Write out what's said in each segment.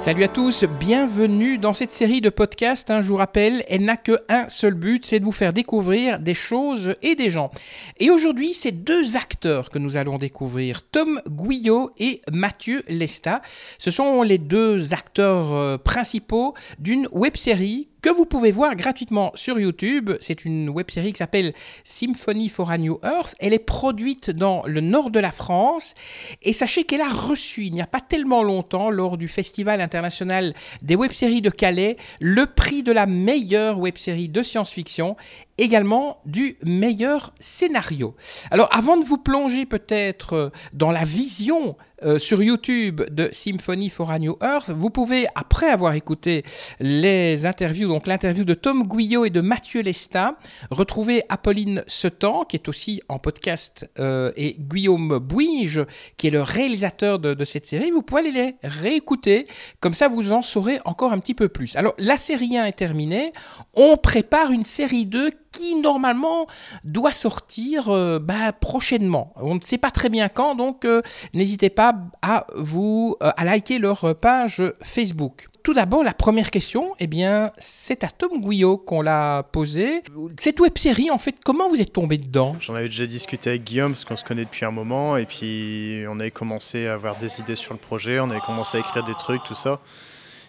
Salut à tous, bienvenue dans cette série de podcasts. hein, je vous rappelle, elle n'a que un seul but, c'est de vous faire découvrir des choses et des gens. Et aujourd'hui, c'est deux acteurs que nous allons découvrir, Tom Guyot et Mathieu Lesta. Ce sont les deux acteurs euh, principaux d'une web-série que vous pouvez voir gratuitement sur YouTube. C'est une web-série qui s'appelle Symphony for a New Earth. Elle est produite dans le nord de la France. Et sachez qu'elle a reçu, il n'y a pas tellement longtemps, lors du Festival international des web-séries de Calais, le prix de la meilleure web-série de science-fiction également du meilleur scénario. Alors avant de vous plonger peut-être euh, dans la vision euh, sur YouTube de Symphony for a New Earth, vous pouvez, après avoir écouté les interviews, donc l'interview de Tom Guyot et de Mathieu Lesta, retrouver Apolline Setan, qui est aussi en podcast, euh, et Guillaume Bouige, qui est le réalisateur de, de cette série. Vous pouvez aller les réécouter, comme ça vous en saurez encore un petit peu plus. Alors la série 1 est terminée, on prépare une série 2 qui normalement doit sortir euh, bah, prochainement. On ne sait pas très bien quand, donc euh, n'hésitez pas à vous euh, à liker leur page Facebook. Tout d'abord, la première question, eh bien, c'est à Tom Guyot qu'on l'a posée. Cette web série, en fait, comment vous êtes tombé dedans? J'en avais déjà discuté avec Guillaume parce qu'on se connaît depuis un moment et puis on avait commencé à avoir des idées sur le projet, on avait commencé à écrire des trucs, tout ça.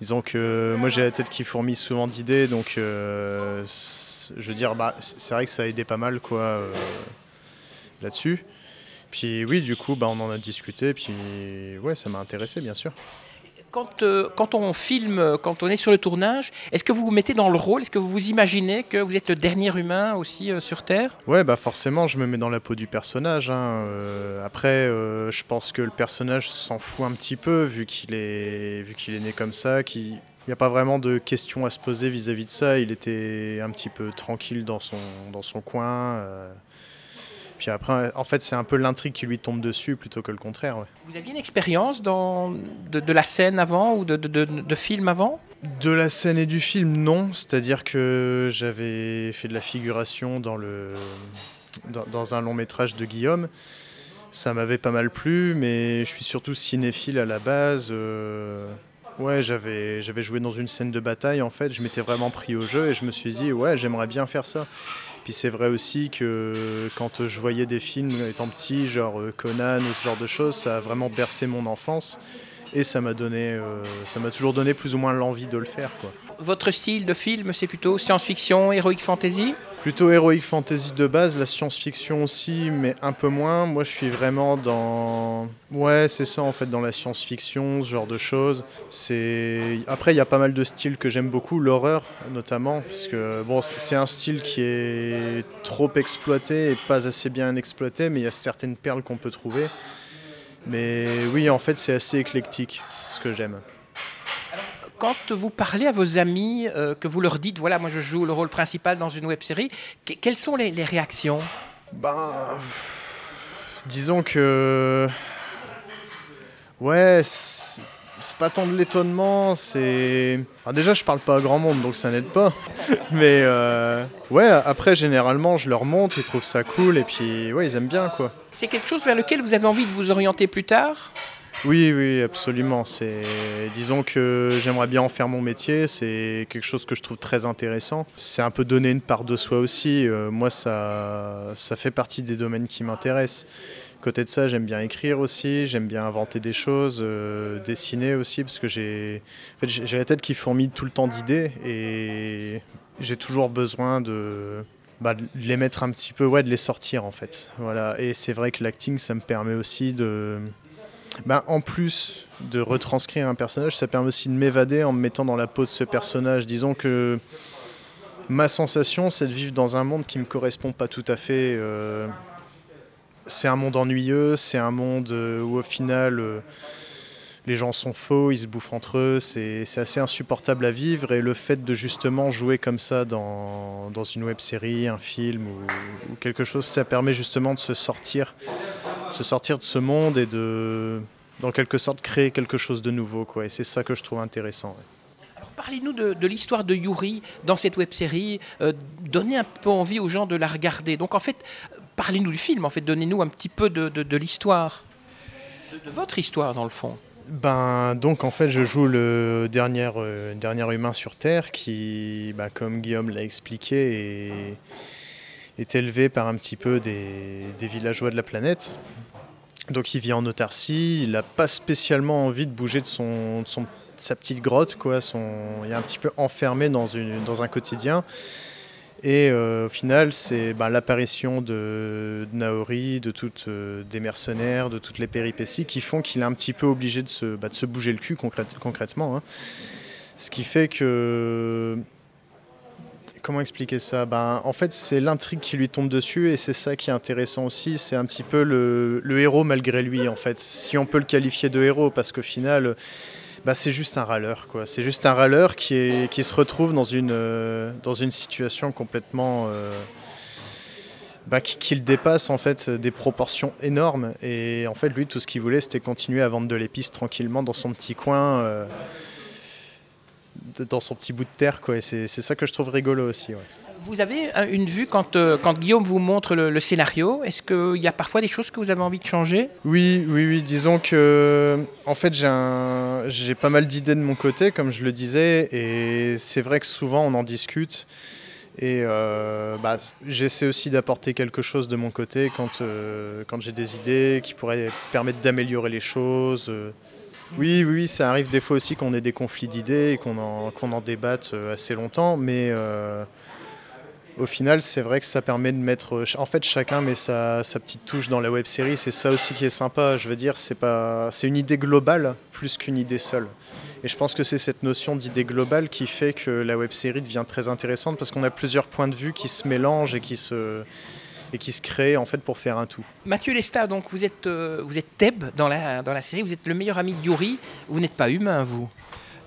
Disons que moi j'ai la tête qui fourmille souvent d'idées donc je veux dire bah, c'est vrai que ça a aidé pas mal quoi euh, là-dessus. Puis oui du coup bah, on en a discuté puis ouais ça m'a intéressé bien sûr. quand, euh, quand on filme, quand on est sur le tournage, est-ce que vous vous mettez dans le rôle? Est-ce que vous vous imaginez que vous êtes le dernier humain aussi euh, sur Terre? Ouais, bah forcément, je me mets dans la peau du personnage. hein. Euh, après, euh, je pense que le personnage s'en fout un petit peu, vu qu'il est, vu qu'il est né comme ça, qu'il n'y a pas vraiment de questions à se poser vis-à-vis de ça. Il était un petit peu tranquille dans son, dans son coin. euh. Puis après, en fait, c'est un peu l'intrigue qui lui tombe dessus plutôt que le contraire. ouais. Vous aviez une expérience dans, de, de la scène avant ou de, de, de, de film avant? De la scène et du film, non. C'est-à-dire que j'avais fait de la figuration dans, le, dans, dans un long métrage de Guillaume. Ça m'avait pas mal plu, mais je suis surtout cinéphile à la base. euh, Ouais, j'avais j'avais joué dans une scène de bataille en fait. Je m'étais vraiment pris au jeu et je me suis dit, ouais, j'aimerais bien faire ça. Puis c'est vrai aussi que quand je voyais des films étant petit, genre euh, Conan ou ce genre de choses, ça a vraiment bercé mon enfance. Et ça m'a donné, euh, ça m'a toujours donné plus ou moins l'envie de le faire. Votre style de film, c'est plutôt science-fiction, héroïque fantasy? Plutôt héroïque fantasy de base, la science-fiction aussi, mais un peu moins. Moi, je suis vraiment dans, ouais, c'est ça en fait, dans la science-fiction, ce genre de choses. Après, il y a pas mal de styles que j'aime beaucoup, l'horreur notamment, parce que bon, c'est un style qui est trop exploité et pas assez bien exploité, mais il y a certaines perles qu'on peut trouver. Mais oui, en fait, c'est assez éclectique, ce que j'aime. Quand vous parlez à vos amis, euh, que vous leur dites, voilà, moi je joue le rôle principal dans une web série, que- quelles sont les, les réactions? Ben, disons que. Ouais, c'est c'est pas tant de l'étonnement, c'est. Ah, déjà, je parle pas à grand monde, donc ça n'aide pas. Mais euh, ouais, après, généralement, je leur montre, ils trouvent ça cool, et puis ouais, ils aiment bien, quoi. C'est quelque chose vers lequel vous avez envie de vous orienter plus tard? Oui, oui, absolument. C'est, disons que j'aimerais bien en faire mon métier. C'est quelque chose que je trouve très intéressant. C'est un peu donner une part de soi aussi. Euh, moi, ça, ça fait partie des domaines qui m'intéressent. Côté de ça, j'aime bien écrire aussi. J'aime bien inventer des choses, euh, dessiner aussi, parce que j'ai, j'ai la tête qui fourmille tout le temps d'idées et j'ai toujours besoin de bah, de les mettre un petit peu, ouais, de les sortir en fait. Voilà. Et c'est vrai que l'acting, ça me permet aussi de, ben, en plus de retranscrire un personnage, ça permet aussi de m'évader en me mettant dans la peau de ce personnage. Disons que ma sensation, c'est de vivre dans un monde qui me correspond pas tout à fait. euh, c'est un monde ennuyeux, c'est un monde euh, où au final euh, les gens sont faux, ils se bouffent entre eux, c'est assez insupportable à vivre et le fait de justement jouer comme ça dans, dans une web série, un film ou, quelque chose, ça permet justement de se sortir, se sortir de ce monde et de, dans quelque sorte créer quelque chose de nouveau. Quoi. Et c'est ça que je trouve intéressant. Alors, Parlez-nous de, l'histoire de Yuri dans cette web série. Euh, donnez un peu envie aux gens de la regarder. Donc en fait, parlez-nous du film. En fait, donnez-nous un petit peu de, l'histoire, de, votre histoire dans le fond. Ben, donc en fait je joue le dernier, euh, dernier humain sur Terre qui, ben, comme Guillaume l'a expliqué, est, est, élevé par un petit peu des, villageois de la planète. Donc il vit en autarcie, il n'a pas spécialement envie de bouger de, son, son sa petite grotte, quoi. Il est un petit peu enfermé dans, une, dans un quotidien. Et euh, au final, c'est ben, l'apparition de, Naori, de toutes euh, des mercenaires, de toutes les péripéties qui font qu'il est un petit peu obligé de se, bah, de se bouger le cul concrètement. Hein. Ce qui fait que. Comment expliquer ça? Ben, En fait, c'est l'intrigue qui lui tombe dessus et c'est ça qui est intéressant aussi. C'est un petit peu le, héros malgré lui, en fait. Si on peut le qualifier de héros, parce qu'au final bah, c'est juste un râleur. C'est juste un râleur qui, se retrouve dans une, euh, dans une situation complètement. Euh, bah, qui, le dépasse en fait des proportions énormes. Et en fait, lui, tout ce qu'il voulait, c'était continuer à vendre de l'épice tranquillement dans son petit coin. Euh, dans son petit bout de terre, quoi. Et c'est ça que je trouve rigolo aussi. Ouais. Vous avez une vue quand, euh, quand Guillaume vous montre le, scénario. Est-ce qu'il y a parfois des choses que vous avez envie de changer? Oui, oui, oui. Disons que, en fait, j'ai pas mal d'idées de mon côté, comme je le disais, et c'est vrai que souvent on en discute. Et euh, bah, j'essaie aussi d'apporter quelque chose de mon côté quand, euh, quand j'ai des idées qui pourraient permettre d'améliorer les choses. Oui, oui, ça arrive des fois aussi qu'on ait des conflits d'idées et qu'on en, débatte assez longtemps, mais au final, c'est vrai que ça permet de mettre. Euh, en fait, chacun met sa, petite touche dans la web série. C'est ça aussi qui est sympa. Je veux dire, c'est pas, c'est une idée globale plus qu'une idée seule. Et je pense que c'est cette notion d'idée globale qui fait que la web série devient très intéressante parce qu'on a plusieurs points de vue qui se mélangent et qui se et qui se créent en fait pour faire un tout. Mathieu Lesta, donc vous êtes euh, vous êtes Teb dans la dans la série. Vous êtes le meilleur ami de Yuri. Vous n'êtes pas humain, vous.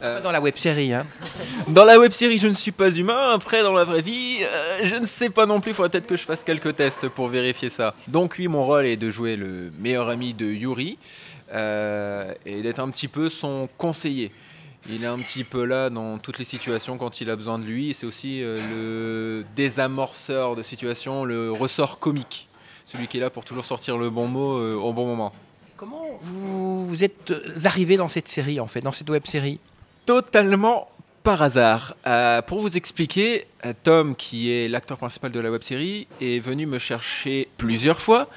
Euh, dans la web série. Hein. Dans la web série, je ne suis pas humain. Après, dans la vraie vie, euh, je ne sais pas non plus. Il faudrait peut-être que je fasse quelques tests pour vérifier ça. Donc, oui, mon rôle est de jouer le meilleur ami de Yuri euh, et d'être un petit peu son conseiller. Il est un petit peu là dans toutes les situations quand il a besoin de lui. C'est aussi le désamorceur de situation, le ressort comique. Celui qui est là pour toujours sortir le bon mot au bon moment. Comment vous êtes arrivé dans cette série, en fait, dans cette web série? Totalement par hasard. Euh, pour vous expliquer, euh, Tom, qui est l'acteur principal de la web série, est venu me chercher plusieurs fois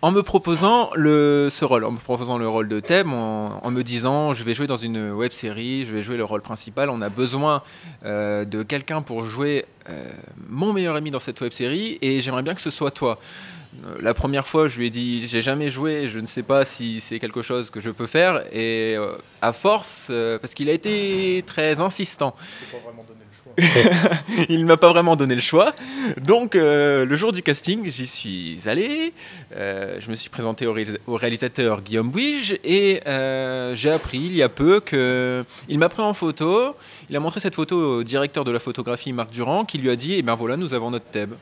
en me proposant le, ce rôle, en me proposant le rôle de thème, en, me disant je vais jouer dans une web série, je vais jouer le rôle principal, on a besoin euh, de quelqu'un pour jouer mon meilleur ami dans cette web série et j'aimerais bien que ce soit toi. Euh, la première fois, je lui ai dit j'ai jamais joué, je ne sais pas si c'est quelque chose que je peux faire. Et euh, à force, euh, parce qu'il a été très insistant. il ne m'a pas vraiment donné le choix. Donc, le jour du casting, j'y suis allé. je me suis présenté au, réalisateur Guillaume Bouige et j'ai appris il y a peu qu'il m'a pris en photo. Il a montré cette photo au directeur de la photographie Marc Durand qui lui a dit Eh bien voilà, nous avons notre thème.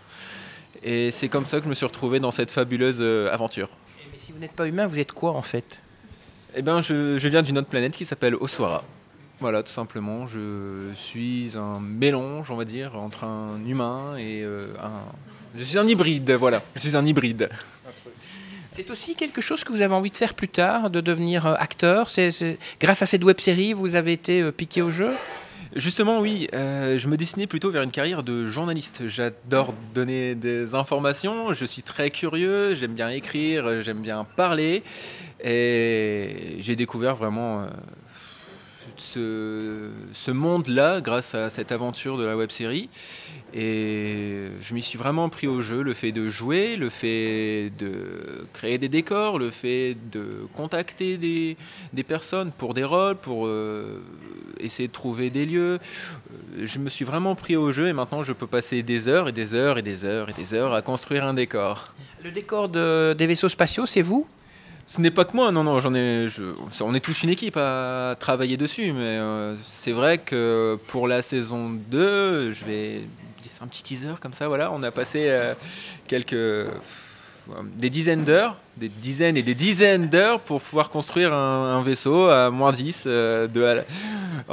Et c'est comme ça que je me suis retrouvé dans cette fabuleuse euh, aventure. Mais si vous n'êtes pas humain, vous êtes quoi en fait? Eh bien, je, viens d'une autre planète qui s'appelle Oswara. Voilà, tout simplement, je suis un mélange, on va dire, entre un humain et euh, un. Je suis un hybride, voilà. Je suis un hybride. C'est aussi quelque chose que vous avez envie de faire plus tard, de devenir euh, acteur? C'est, grâce à cette web série, vous avez été piqué au jeu? Justement, oui, euh, je me dessinais plutôt vers une carrière de journaliste. J'adore donner des informations, je suis très curieux, j'aime bien écrire, j'aime bien parler. Et j'ai découvert vraiment euh, ce, monde-là grâce à cette aventure de la web série. Et je m'y suis vraiment pris au jeu, le fait de jouer, le fait de créer des décors, le fait de contacter des, personnes pour des rôles, pour euh, essayer de trouver des lieux. Euh, je me suis vraiment pris au jeu et maintenant je peux passer des heures et des heures et des heures et des heures à construire un décor. Le décor de, des vaisseaux spatiaux, c'est vous? Ce n'est pas que moi, non, non, j'en ai. on est tous une équipe à travailler dessus, mais euh, c'est vrai que pour la saison 2, je vais. C'est un petit teaser comme ça, voilà. On a passé euh, quelques des dizaines d'heures, des dizaines et des dizaines d'heures pour pouvoir construire un, vaisseau à moins 10. euh,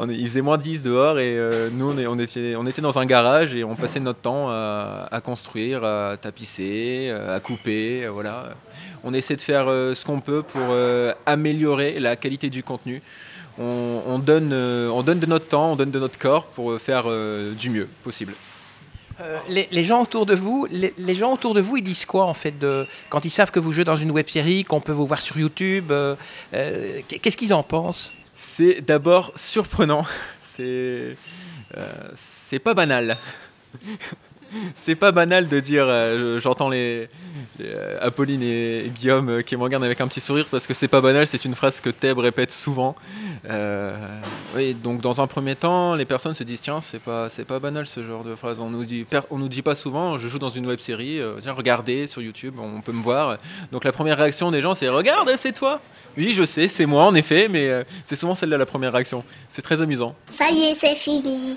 il faisait moins 10 dehors et euh, nous on, était, dans un garage et on passait notre temps à, construire, à tapisser, euh, à couper. voilà. On essaie de faire ce qu'on peut pour améliorer la qualité du contenu. On, on donne, on donne de notre temps, on donne de notre corps pour faire du mieux possible. Euh, les, gens autour de vous, les, gens autour de vous, ils disent quoi en fait de, quand ils savent que vous jouez dans une web série, qu'on peut vous voir sur YouTube euh, euh, Qu'est-ce qu'ils en pensent? C'est d'abord surprenant. C'est c'est pas banal. c'est pas banal de dire. euh, J'entends les, euh, Apolline et Guillaume euh, qui me regardent avec un petit sourire parce que c'est pas banal. C'est une phrase que Theb répète souvent. Oui, donc dans un premier temps, les personnes se disent tiens, c'est pas c'est pas banal ce genre de phrase. On nous dit on nous dit pas souvent. Je joue dans une web série. tiens, regardez sur YouTube, on peut me voir. Donc la première réaction des gens, c'est regarde, c'est toi. Oui, je sais, c'est moi en effet, mais c'est souvent celle-là la première réaction. C'est très amusant. Ça y est, c'est fini.